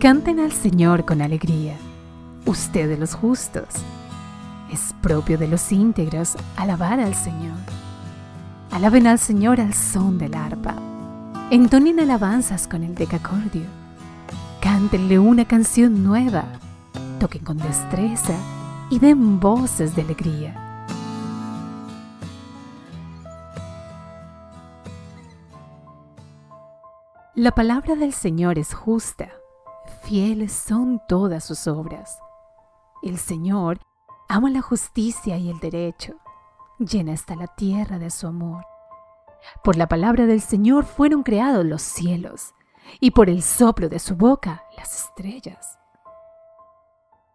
Canten al Señor con alegría, ustedes los justos. Es propio de los íntegros alabar al Señor. Alaben al Señor al son del arpa. Entonen alabanzas con el decacordio. Cántenle una canción nueva. Toquen con destreza y den voces de alegría. La palabra del Señor es justa, fieles son todas sus obras. El Señor ama la justicia y el derecho, llena está la tierra de su amor. Por la palabra del Señor fueron creados los cielos, y por el soplo de su boca las estrellas.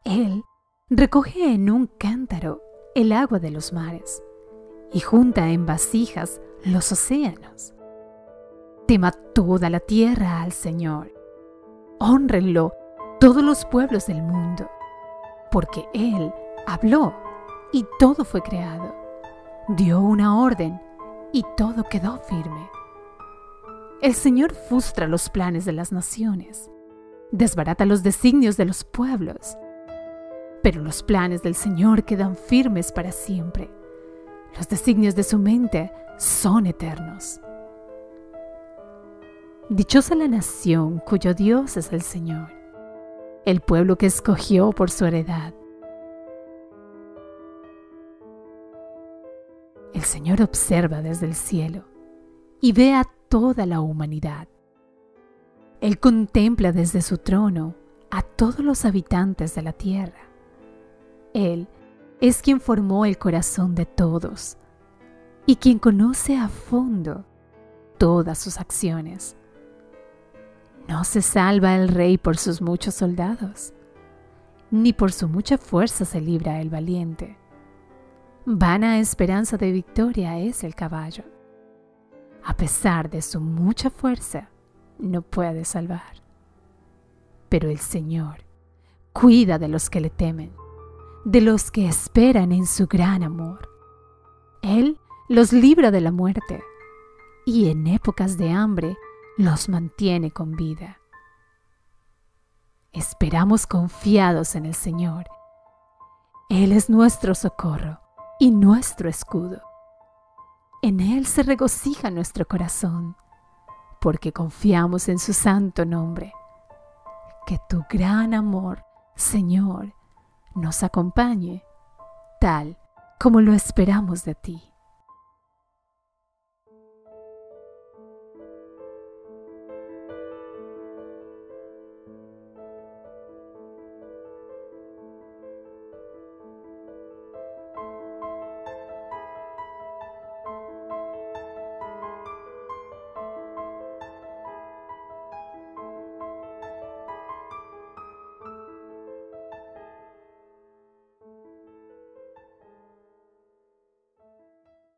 Él recoge en un cántaro el agua de los mares, y junta en vasijas los océanos. Tema toda la tierra al Señor. Honrenlo todos los pueblos del mundo, porque Él habló y todo fue creado. Dio una orden y todo quedó firme. El Señor frustra los planes de las naciones, desbarata los designios de los pueblos, pero los planes del Señor quedan firmes para siempre. Los designios de su mente son eternos. Dichosa la nación cuyo Dios es el Señor, el pueblo que escogió por su heredad. El Señor observa desde el cielo y ve a toda la humanidad. Él contempla desde su trono a todos los habitantes de la tierra. Él es quien formó el corazón de todos y quien conoce a fondo todas sus acciones. No se salva el rey por sus muchos soldados, ni por su mucha fuerza se libra el valiente. Vana esperanza de victoria es el caballo. A pesar de su mucha fuerza, no puede salvar. Pero el Señor cuida de los que le temen, de los que esperan en su gran amor. Él los libra de la muerte y en épocas de hambre los mantiene con vida. Esperamos confiados en el Señor. Él es nuestro socorro y nuestro escudo. En Él se regocija nuestro corazón, porque confiamos en su santo nombre. Que tu gran amor, Señor, nos acompañe, tal como lo esperamos de ti.